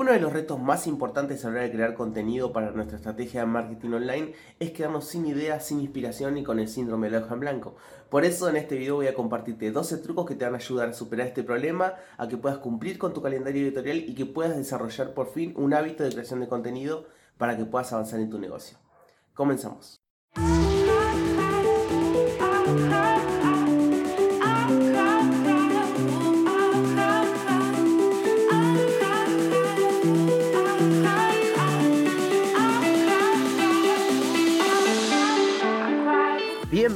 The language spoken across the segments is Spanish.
Uno de los retos más importantes a la hora de crear contenido para nuestra estrategia de marketing online es quedarnos sin ideas, sin inspiración y con el síndrome de la hoja en blanco. Por eso en este video voy a compartirte 12 trucos que te van a ayudar a superar este problema, a que puedas cumplir con tu calendario editorial y que puedas desarrollar por fin un hábito de creación de contenido para que puedas avanzar en tu negocio. Comenzamos.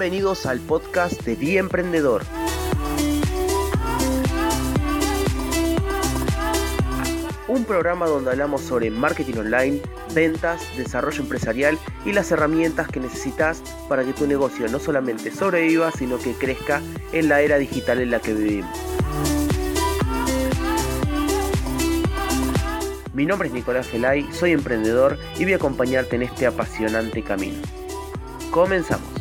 Bienvenidos al podcast de Día Emprendedor. Un programa donde hablamos sobre marketing online, ventas, desarrollo empresarial y las herramientas que necesitas para que tu negocio no solamente sobreviva, sino que crezca en la era digital en la que vivimos. Mi nombre es Nicolás Gelay, soy emprendedor y voy a acompañarte en este apasionante camino. Comenzamos.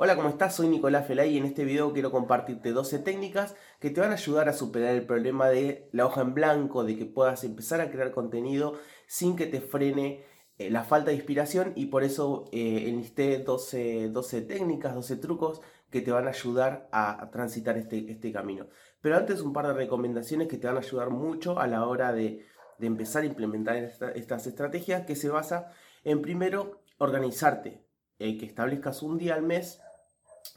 Hola, ¿cómo estás? Soy Nicolás Felay y en este video quiero compartirte 12 técnicas que te van a ayudar a superar el problema de la hoja en blanco, de que puedas empezar a crear contenido sin que te frene eh, la falta de inspiración y por eso eh, enlisté 12, 12, técnicas, 12 trucos que te van a ayudar a, transitar este, este, camino. Pero antes un par de recomendaciones que te van a ayudar mucho a la hora de, empezar a implementar estas estrategias que se basa en primero, organizarte, eh, que establezcas un día al mes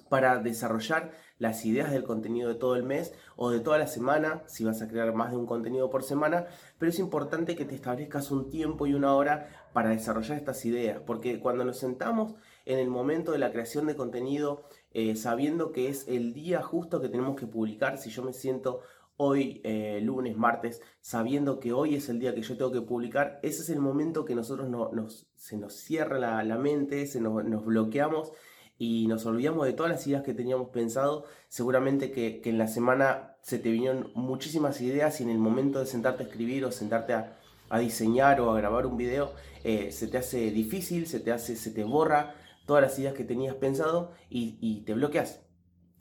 para desarrollar las ideas del contenido de todo el mes o de toda la semana, si vas a crear más de un contenido por semana, pero es importante que te establezcas un tiempo y una hora para desarrollar estas ideas, porque cuando nos sentamos en el momento de la creación de contenido, eh, sabiendo que es el día justo que tenemos que publicar, si yo me siento hoy, eh, lunes, martes, sabiendo que hoy es el día que yo tengo que publicar, ese es el momento que nosotros nos, se nos cierra la, mente, se nos, bloqueamos y nos olvidamos de todas las ideas que teníamos pensado. Seguramente que, en la semana se te vinieron muchísimas ideas y en el momento de sentarte a escribir o sentarte a, diseñar o a grabar un video, eh, se te hace difícil, se te hace, se te borra todas las ideas que tenías pensado y te bloqueas.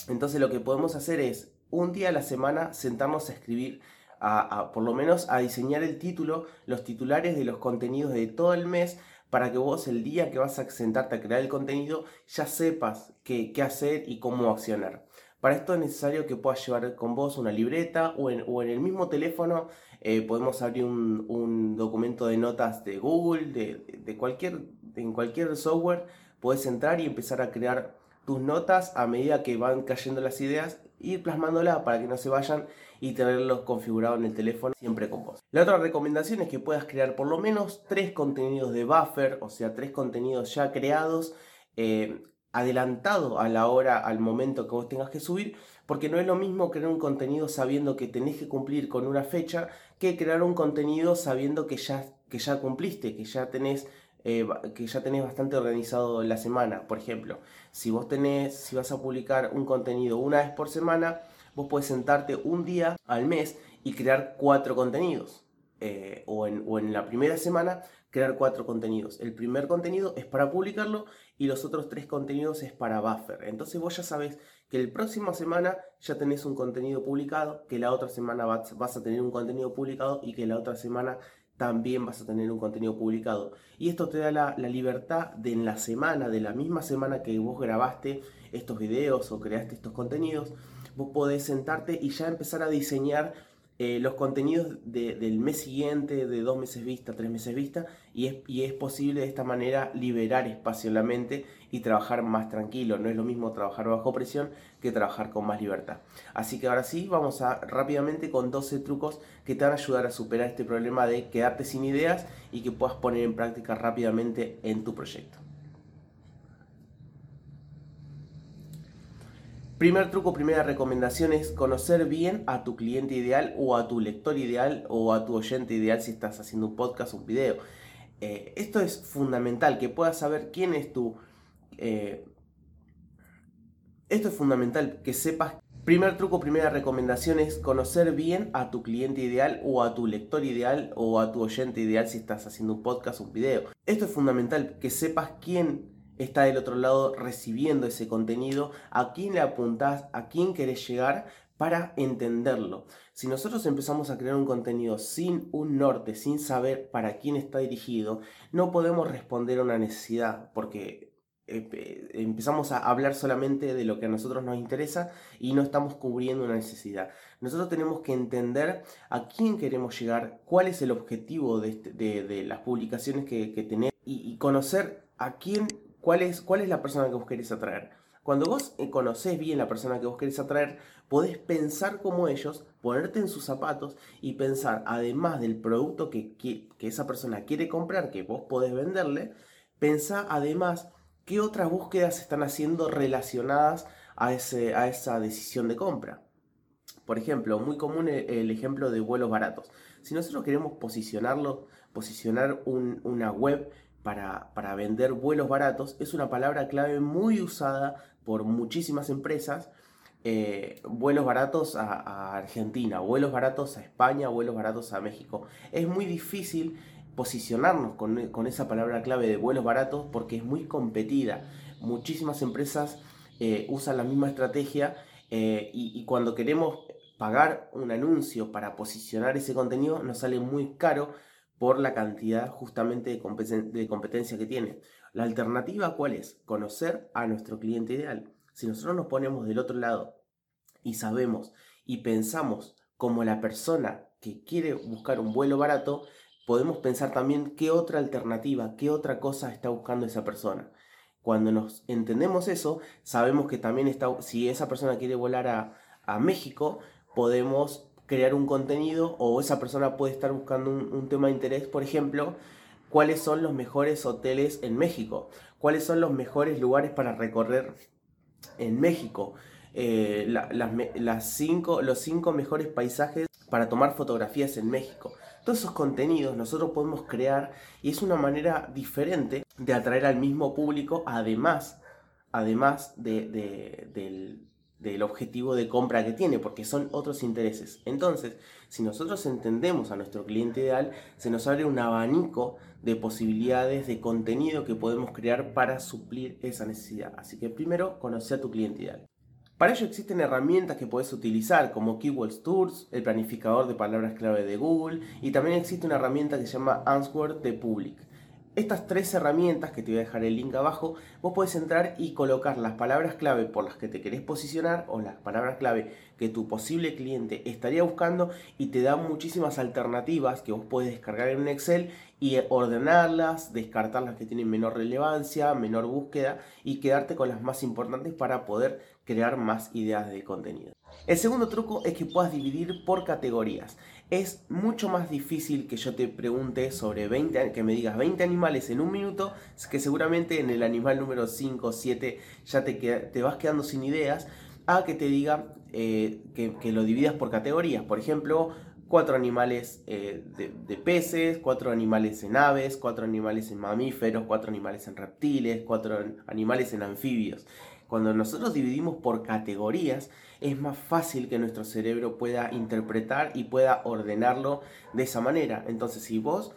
Entonces lo que podemos hacer es un día a la semana sentarnos a escribir, a, por lo menos a diseñar el título, los titulares de los contenidos de todo el mes, para que vos el día que vas a sentarte a crear el contenido ya sepas qué, hacer y cómo accionar. Para esto es necesario que puedas llevar con vos una libreta o en, el mismo teléfono eh, podemos abrir un, documento de notas de Google, de, de, cualquier, en cualquier software, puedes entrar y empezar a crear tus notas a medida que van cayendo las ideas ir plasmándola para que no se vayan y tenerlos configurados en el teléfono siempre con vos. La otra recomendación es que puedas crear por lo menos tres contenidos de buffer, o sea, tres contenidos ya creados, eh, adelantado a la hora, al momento que vos tengas que subir, porque no es lo mismo crear un contenido sabiendo que tenés que cumplir con una fecha que crear un contenido sabiendo que ya, que ya cumpliste, que ya tenés eh, que ya tenés bastante organizado la semana. Por ejemplo, si vos tenés, si vas a publicar un contenido una vez por semana, vos puedes sentarte un día al mes y crear cuatro contenidos. Eh, o, en, la primera semana crear cuatro contenidos. El primer contenido es para publicarlo y los otros tres contenidos es para buffer. Entonces vos ya sabes que el próxima semana ya tenés un contenido publicado, que la otra semana vas a tener un contenido publicado y que la otra semana también vas a tener un contenido publicado. Y esto te da la, libertad de en la semana, de la misma semana que vos grabaste estos videos o creaste estos contenidos, vos podés sentarte y ya empezar a diseñar eh, los contenidos del mes siguiente, de dos meses vista, tres meses vista, y es, y es posible de esta manera liberar espacio en la mente y trabajar más tranquilo. No es lo mismo trabajar bajo presión que trabajar con más libertad. Así que ahora sí, vamos a rápidamente con 12 trucos que te van a ayudar a superar este problema de quedarte sin ideas y que puedas poner en práctica rápidamente en tu proyecto. Primer truco, primera recomendación es conocer bien a tu cliente ideal o a tu lector ideal o a tu oyente ideal si estás haciendo un podcast o un video. Eh, esto es fundamental, que puedas saber quién es tu... Eh, esto es fundamental, que sepas... Primer truco, primera recomendación es conocer bien a tu cliente ideal o a tu lector ideal o a tu oyente ideal si estás haciendo un podcast o un video. Esto es fundamental, que sepas quién está del otro lado recibiendo ese contenido, a quién le apuntás, a quién querés llegar, para entenderlo. Si nosotros empezamos a crear un contenido sin un norte, sin saber para quién está dirigido, no podemos responder a una necesidad porque eh, empezamos a hablar solamente de lo que a nosotros nos interesa y no estamos cubriendo una necesidad. Nosotros tenemos que entender a quién queremos llegar, cuál es el objetivo de, este, las publicaciones que, tenemos y, conocer a quién, cuál es, cuál es la persona que vos querés atraer. Cuando vos eh, conocés bien la persona que vos querés atraer, podés pensar como ellos, ponerte en sus zapatos y pensar, además del producto que, que, esa persona quiere comprar, que vos podés venderle, pensá además qué otras búsquedas están haciendo relacionadas a, ese, a esa decisión de compra. Por ejemplo, muy común el, ejemplo de vuelos baratos. Si nosotros queremos posicionarlo, posicionar una web para, para, vender vuelos baratos, es una palabra clave muy usada por muchísimas empresas eh, vuelos baratos a, Argentina, vuelos baratos a España, vuelos baratos a México. Es muy difícil posicionarnos con, esa palabra clave de vuelos baratos porque es muy competida. Muchísimas empresas eh, usan la misma estrategia eh, y, cuando queremos pagar un anuncio para posicionar ese contenido nos sale muy caro por la cantidad justamente de competencia que tiene. La alternativa cuál es? Conocer a nuestro cliente ideal. Si nosotros nos ponemos del otro lado y sabemos y pensamos como la persona que quiere buscar un vuelo barato, podemos pensar también qué otra alternativa, qué otra cosa está buscando esa persona. Cuando nos entendemos eso, sabemos que también está, si esa persona quiere volar a, México, podemos crear un contenido o esa persona puede estar buscando un, tema de interés, por ejemplo, cuáles son los mejores hoteles en México, cuáles son los mejores lugares para recorrer en México, eh, cinco, los cinco mejores paisajes para tomar fotografías en México. Todos esos contenidos nosotros podemos crear y es una manera diferente de atraer al mismo público, además, además del, del objetivo de compra que tiene, porque son otros intereses. Entonces, si nosotros entendemos a nuestro cliente ideal, se nos abre un abanico de posibilidades de contenido que podemos crear para suplir esa necesidad. Así que primero, conocer a tu cliente ideal. Para ello existen herramientas que puedes utilizar como Keywords Tools, el planificador de palabras clave de Google y también existe una herramienta que se llama Answer de Public. Estas tres herramientas, que te voy a dejar el link abajo, vos puedes entrar y colocar las palabras clave por las que te querés posicionar o las palabras clave que tu posible cliente estaría buscando y te da muchísimas alternativas que vos puedes descargar en un Excel y ordenarlas, descartar las que tienen menor relevancia, menor búsqueda y quedarte con las más importantes para poder crear más ideas de contenido. El segundo truco es que puedas dividir por categorías. Es mucho más difícil que yo te pregunte sobre 20, que me digas 20 animales en un minuto, que seguramente en el animal número 5 o 7 ya te, te vas quedando sin ideas, a que te diga eh, que, lo dividas por categorías. Por ejemplo, cuatro animales eh, de, de, peces, cuatro animales en aves, cuatro animales en mamíferos, cuatro animales en reptiles, cuatro animales en anfibios. Cuando nosotros dividimos por categorías, es más fácil que nuestro cerebro pueda interpretar y pueda ordenarlo de esa manera. Entonces, si vos,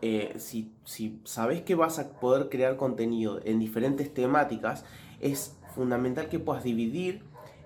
eh, si, si sabés que vas a poder crear contenido en diferentes temáticas, es fundamental que puedas dividir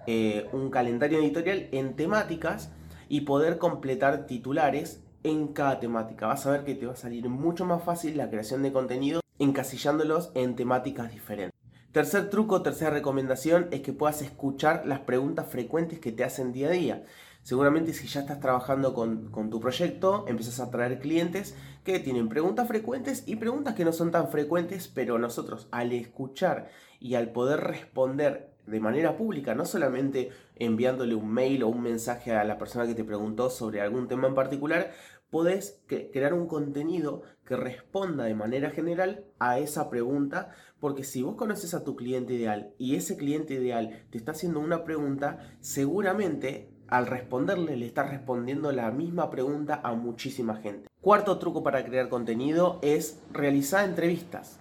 eh, un calendario editorial en temáticas y poder completar titulares en cada temática. Vas a ver que te va a salir mucho más fácil la creación de contenido encasillándolos en temáticas diferentes. Tercer truco, tercera recomendación es que puedas escuchar las preguntas frecuentes que te hacen día a día. Seguramente si ya estás trabajando con, tu proyecto, empiezas a traer clientes que tienen preguntas frecuentes y preguntas que no son tan frecuentes, pero nosotros al escuchar y al poder responder de manera pública, no solamente enviándole un mail o un mensaje a la persona que te preguntó sobre algún tema en particular, podés crear un contenido que responda de manera general a esa pregunta, porque si vos conoces a tu cliente ideal y ese cliente ideal te está haciendo una pregunta, seguramente al responderle le estás respondiendo la misma pregunta a muchísima gente. Cuarto truco para crear contenido es realizar entrevistas.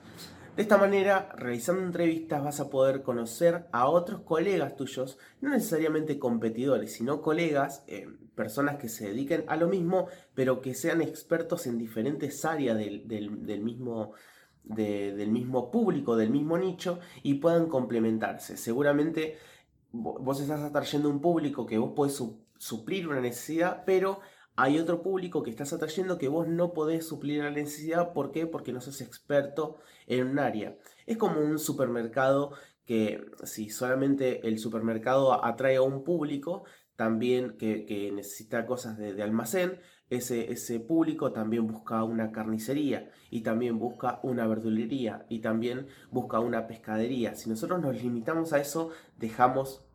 De esta manera, realizando entrevistas vas a poder conocer a otros colegas tuyos, no necesariamente competidores, sino colegas, eh, personas que se dediquen a lo mismo, pero que sean expertos en diferentes áreas del, mismo, del mismo público, del mismo nicho, y puedan complementarse. Seguramente vos estás atrayendo un público que vos podés suplir una necesidad, pero hay otro público que estás atrayendo que vos no podés suplir la necesidad. ¿Por qué? Porque no sos experto en un área. Es como un supermercado que si solamente el supermercado atrae a un público, también que, necesita cosas de, almacén, ese, ese, público también busca una carnicería y también busca una verdulería y también busca una pescadería. Si nosotros nos limitamos a eso, dejamos,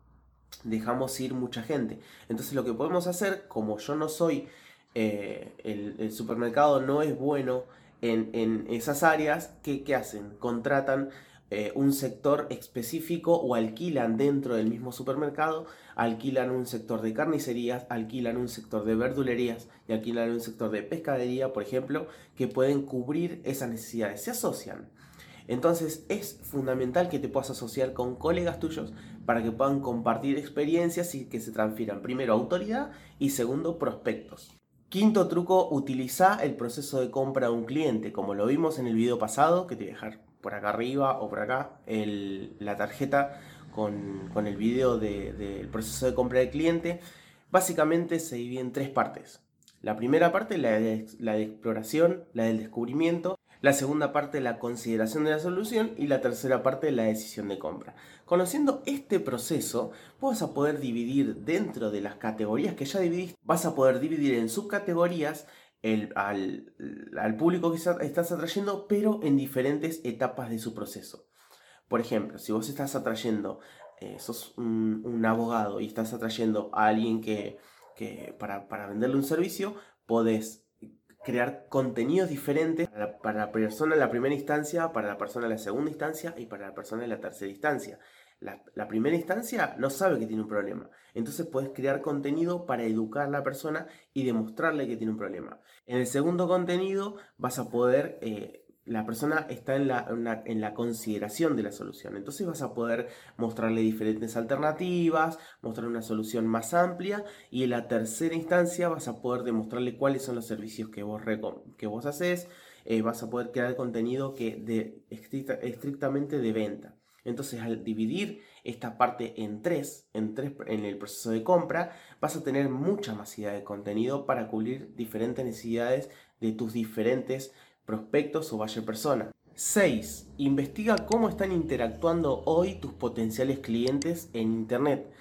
dejamos ir mucha gente. Entonces lo que podemos hacer, como yo no soy, eh, el, supermercado no es bueno en, esas áreas, ¿qué, ¿qué hacen? Contratan eh, un sector específico o alquilan dentro del mismo supermercado, alquilan un sector de carnicerías, alquilan un sector de verdulerías y alquilan un sector de pescadería, por ejemplo, que pueden cubrir esas necesidades. Se asocian. Entonces es fundamental que te puedas asociar con colegas tuyos para que puedan compartir experiencias y que se transfieran primero autoridad y segundo prospectos. Quinto truco, utiliza el proceso de compra de un cliente, como lo vimos en el video pasado, que te voy a dejar por acá arriba o por acá la tarjeta con, el video del proceso de compra del cliente. Básicamente se divide en tres partes. La primera parte, la de, la de exploración, la del descubrimiento. La segunda parte, la consideración de la solución. Y la tercera parte, la decisión de compra. Conociendo este proceso, vas a poder dividir dentro de las categorías que ya dividiste, vas a poder dividir en subcategorías al, público que estás atrayendo, pero en diferentes etapas de su proceso. Por ejemplo, si vos estás atrayendo, eh, sos un, abogado y estás atrayendo a alguien que, para, venderle un servicio, podés crear contenidos diferentes para para la persona en la primera instancia, para la persona en la segunda instancia y para la persona en la tercera instancia la, primera instancia no sabe que tiene un problema. Entonces puedes crear contenido para educar a la persona y demostrarle que tiene un problema. En el segundo contenido vas a poder, eh, la persona está en la, en la consideración de la solución. Entonces vas a poder mostrarle diferentes alternativas, mostrar una solución más amplia y en la tercera instancia vas a poder demostrarle cuáles son los servicios que vos, que vos haces. Eh, vas a poder crear contenido que de, estrictamente de venta. Entonces, al dividir esta parte en tres, en tres en el proceso de compra, vas a tener mucha masividad de contenido para cubrir diferentes necesidades de tus diferentes prospectos o buyer persona. 6. Investiga cómo están interactuando hoy tus potenciales clientes en Internet.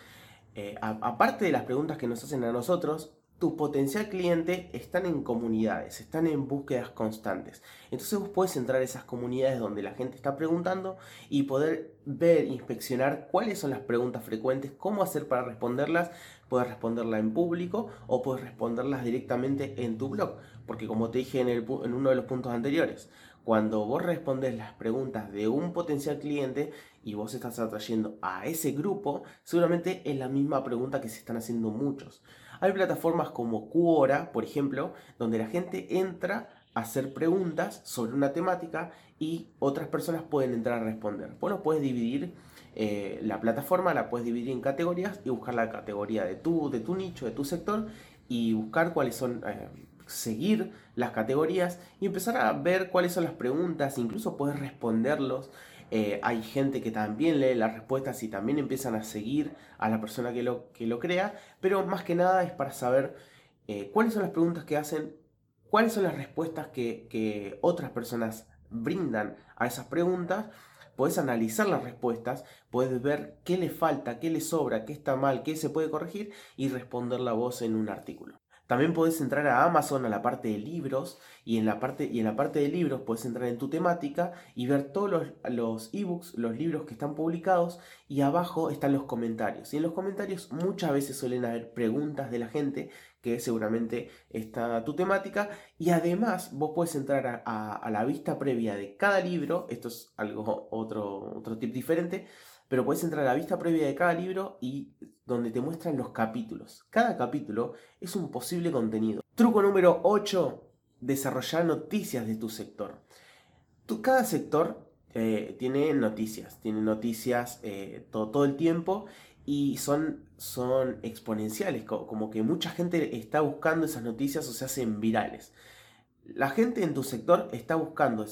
Eh, aparte de las preguntas que nos hacen a nosotros, tu potencial cliente están en comunidades, están en búsquedas constantes. Entonces vos puedes entrar a esas comunidades donde la gente está preguntando y poder ver, inspeccionar cuáles son las preguntas frecuentes, cómo hacer para responderlas. Puedes responderla en público o puedes responderlas directamente en tu blog. Porque como te dije en, en uno de los puntos anteriores, cuando vos respondes las preguntas de un potencial cliente y vos estás atrayendo a ese grupo, seguramente es la misma pregunta que se están haciendo muchos. Hay plataformas como Quora, por ejemplo, donde la gente entra a hacer preguntas sobre una temática y otras personas pueden entrar a responder. Bueno, puedes dividir eh, la plataforma, la puedes dividir en categorías y buscar la categoría de tu, de tu nicho, de tu sector y buscar cuáles son... Eh, seguir las categorías y empezar a ver cuáles son las preguntas, incluso puedes responderlos eh, hay gente que también lee las respuestas y también empiezan a seguir a la persona que lo, que lo crea, pero más que nada es para saber eh, cuáles son las preguntas que hacen, cuáles son las respuestas que, otras personas brindan a esas preguntas. Puedes analizar las respuestas, puedes ver qué le falta, qué le sobra, qué está mal, qué se puede corregir y responder la voz en un artículo. También puedes entrar a Amazon a la parte de libros y en la parte, y en la parte de libros puedes entrar en tu temática y ver todos los, ebooks, los libros que están publicados y abajo están los comentarios. Y en los comentarios muchas veces suelen haber preguntas de la gente que seguramente está tu temática y además vos puedes entrar a, la vista previa de cada libro, esto es algo otro, otro tip diferente, pero puedes entrar a la vista previa de cada libro y donde te muestran los capítulos. Cada capítulo es un posible contenido. Truco número 8. Desarrollar noticias de tu sector. cada sector eh, tiene noticias, tiene noticias eh, todo, todo, el tiempo y son, son exponenciales, como que mucha gente está buscando esas noticias o se hacen virales. La gente en tu sector está buscando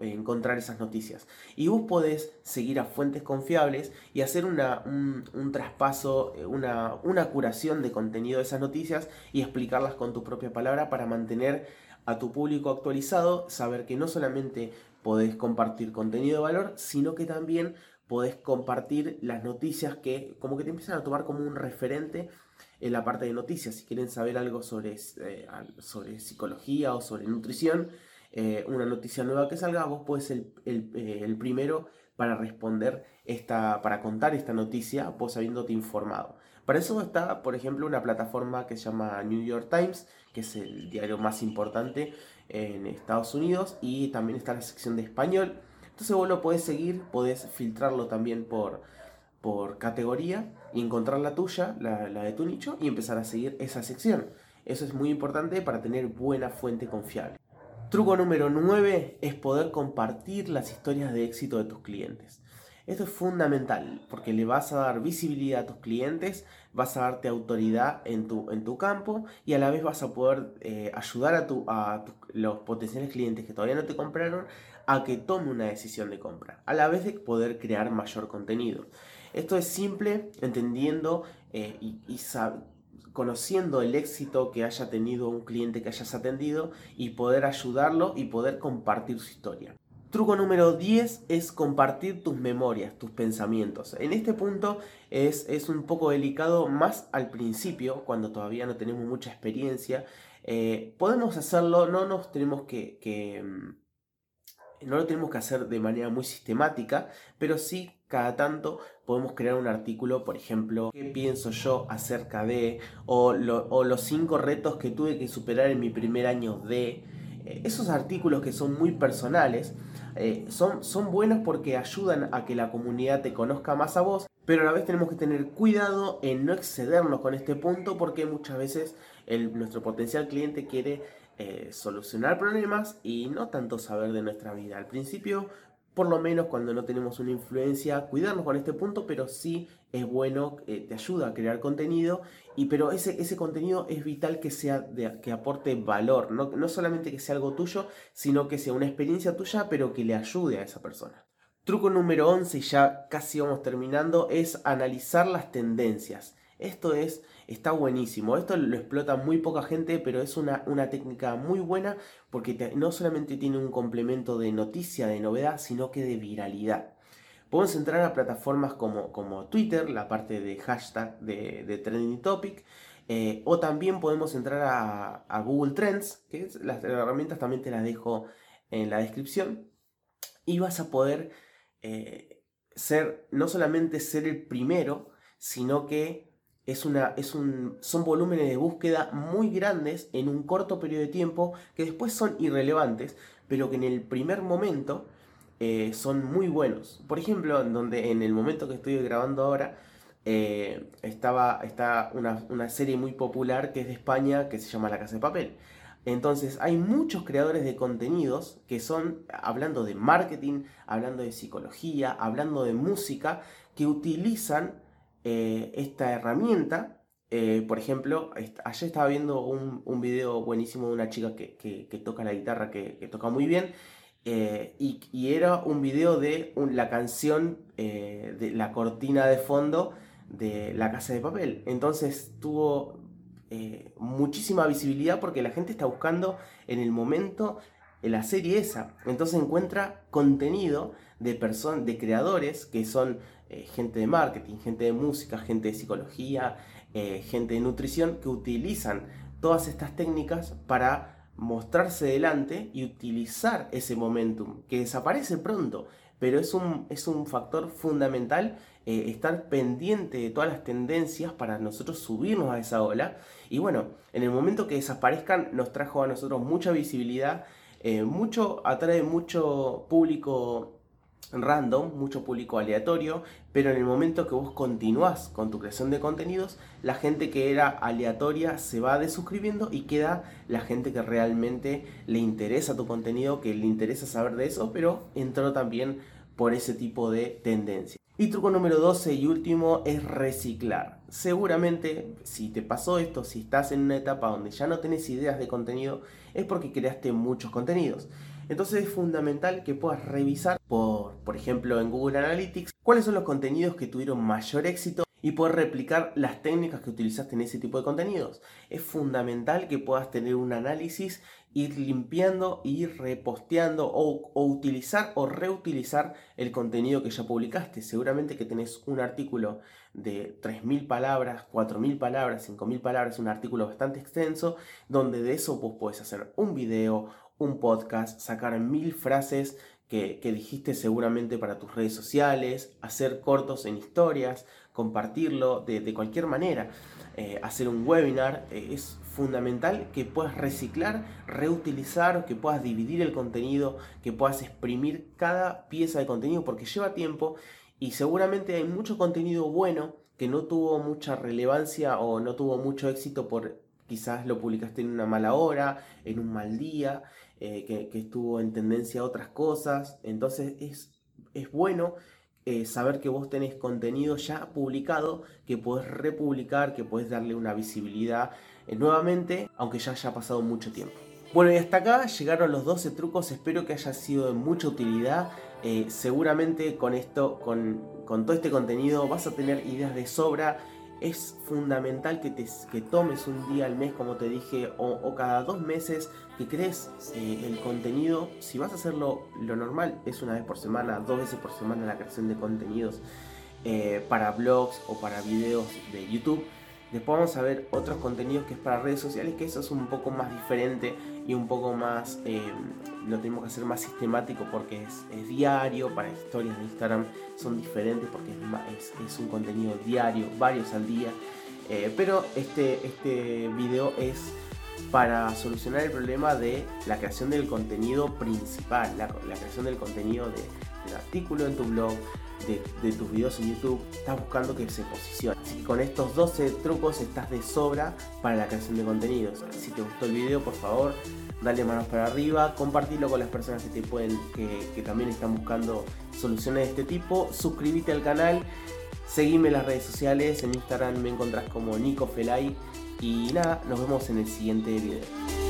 encontrar esas noticias. Y vos podés seguir a fuentes confiables y hacer una, un, traspaso, eh, una, una curación de contenido de esas noticias y explicarlas con tu propia palabra para mantener a tu público actualizado, saber que no solamente podés compartir contenido de valor, sino que también podés compartir las noticias que como que te empiezan a tomar como un referente en la parte de noticias. Si quieren saber algo sobre, eh, sobre psicología o sobre nutrición, eh, una noticia nueva que salga, vos ser el, eh, el, primero para responder esta, para contar esta noticia, vos habiéndote informado. Para eso está, por ejemplo, una plataforma que se llama New York Times, que es el diario más importante en Estados Unidos, y también está la sección de español. Entonces vos lo podés seguir, podés filtrarlo también por, por categoría y encontrar la tuya, la, de tu nicho, y empezar a seguir esa sección. Eso es muy importante para tener buena fuente confiable. Truco número 9 es poder compartir las historias de éxito de tus clientes. Esto es fundamental porque le vas a dar visibilidad a tus clientes, vas a darte autoridad en tu, en tu campo y a la vez vas a poder eh, ayudar a, tu, a los potenciales clientes que todavía no te compraron a que tomen una decisión de compra, a la vez de poder crear mayor contenido. Esto es simple, entendiendo eh, y, conociendo el éxito que haya tenido un cliente que hayas atendido y poder ayudarlo y poder compartir su historia. Truco número 10 es compartir tus memorias, tus pensamientos. En este punto es, es un poco delicado más al principio, cuando todavía no tenemos mucha experiencia. Eh, podemos hacerlo, no nos tenemos que mm, no lo tenemos que hacer de manera muy sistemática, pero sí cada tanto podemos crear un artículo, por ejemplo, qué pienso yo acerca de, o, los cinco retos que tuve que superar en mi primer año de. Eh, esos artículos que son muy personales eh, son, son buenos porque ayudan a que la comunidad te conozca más a vos, pero a la vez tenemos que tener cuidado en no excedernos con este punto porque muchas veces nuestro potencial cliente quiere eh, solucionar problemas y no tanto saber de nuestra vida. Al principio, por lo menos cuando no tenemos una influencia, cuidarnos con este punto, pero sí es bueno, eh, te ayuda a crear contenido, y, pero ese, ese contenido es vital que, sea de, que aporte valor, no, no solamente que sea algo tuyo, sino que sea una experiencia tuya, pero que le ayude a esa persona. Truco número 11, y ya casi vamos terminando, es analizar las tendencias. Esto es, está buenísimo. Esto lo explota muy poca gente, pero es una, una técnica muy buena porque no solamente tiene un complemento de noticia, de novedad, sino que de viralidad. Podemos entrar a plataformas como, como Twitter, la parte de hashtag de, Trending Topic, eh, o también podemos entrar a, Google Trends, que las herramientas también te las dejo en la descripción, y vas a poder eh, ser, no solamente ser el primero, sino que es una, es un, son volúmenes de búsqueda muy grandes en un corto periodo de tiempo que después son irrelevantes, pero que en el primer momento eh, son muy buenos. Por ejemplo, en donde en el momento que estoy grabando ahora, eh, estaba, está una, una, serie muy popular que es de España que se llama La Casa de Papel. Entonces hay muchos creadores de contenidos que son, hablando de marketing, hablando de psicología, hablando de música, que utilizan eh, esta herramienta. Eh, por ejemplo, ayer estaba viendo un, un, video buenísimo de una chica que, toca la guitarra, que, toca muy bien, eh, y, era un video de la canción de la cortina de fondo de La Casa de Papel. Entonces tuvo muchísima visibilidad porque la gente está buscando en el momento la serie esa. Entonces encuentra contenido de personas, de creadores que son eh, gente de marketing, gente de música, gente de psicología, eh, gente de nutrición que utilizan todas estas técnicas para mostrarse delante y utilizar ese momentum que desaparece pronto, pero es un, es un factor fundamental eh, estar pendiente de todas las tendencias para nosotros subirnos a esa ola. Y bueno, en el momento que desaparezcan nos trajo a nosotros mucha visibilidad, mucho atrae mucho público random, mucho público aleatorio, pero en el momento que vos continuás con tu creación de contenidos, la gente que era aleatoria se va desuscribiendo y queda la gente que realmente le interesa tu contenido, que le interesa saber de eso, pero entró también por ese tipo de tendencia. Y truco número 12 y último es reciclar. seguramente si te pasó esto, si estás en una etapa donde ya no tenés ideas de contenido, es porque creaste muchos contenidos. Entonces es fundamental que puedas revisar, por, por ejemplo en Google Analytics, cuáles son los contenidos que tuvieron mayor éxito y poder replicar las técnicas que utilizaste en ese tipo de contenidos. Es fundamental que puedas tener un análisis, ir limpiando, ir reposteando o, utilizar o reutilizar el contenido que ya publicaste. Seguramente que tenés un artículo de 3.000 palabras, 4.000 palabras, 5.000 palabras, un artículo bastante extenso, donde de eso vos podés hacer un video, un podcast, sacar mil frases que, dijiste seguramente para tus redes sociales, hacer cortos en historias, compartirlo de, cualquier manera, eh, hacer un webinar. Eh, es fundamental que puedas reciclar, reutilizar, que puedas dividir el contenido, que puedas exprimir cada pieza de contenido porque lleva tiempo y seguramente hay mucho contenido bueno que no tuvo mucha relevancia o no tuvo mucho éxito por quizás lo publicaste en una mala hora, en un mal día, eh, que, estuvo en tendencia a otras cosas. Entonces es, es bueno eh, saber que vos tenés contenido ya publicado, que podés republicar, que podés darle una visibilidad eh, nuevamente, aunque ya haya pasado mucho tiempo. Bueno, y hasta acá llegaron los 12 trucos, espero que haya sido de mucha utilidad. seguramente con esto, con, con todo este contenido, vas a tener ideas de sobra es fundamental que, te, que tomes un día al mes, como te dije, o, cada dos meses, que crees eh, el contenido. Si vas a hacerlo, lo normal es una vez por semana, dos veces por semana la creación de contenidos eh, para blogs o para videos de YouTube. Después vamos a ver otros contenidos que es para redes sociales, que eso es un poco más diferente y un poco más, eh, lo tenemos que hacer más sistemático porque es, diario, para historias de Instagram son diferentes porque es, es, un contenido diario, varios al día. Eh, pero este, este video es para solucionar el problema de la creación del contenido principal, la, creación del contenido de, del artículo en tu blog, de, tus videos en YouTube, estás buscando que se posicione. Con estos 12 trucos estás de sobra para la creación de contenidos. Si te gustó el video, por favor, dale manos para arriba, compartilo con las personas que te pueden, que, también están buscando soluciones de este tipo. Suscríbete al canal, seguime en las redes sociales, en Instagram me encontrás como Nico Felay. Y nada, nos vemos en el siguiente video.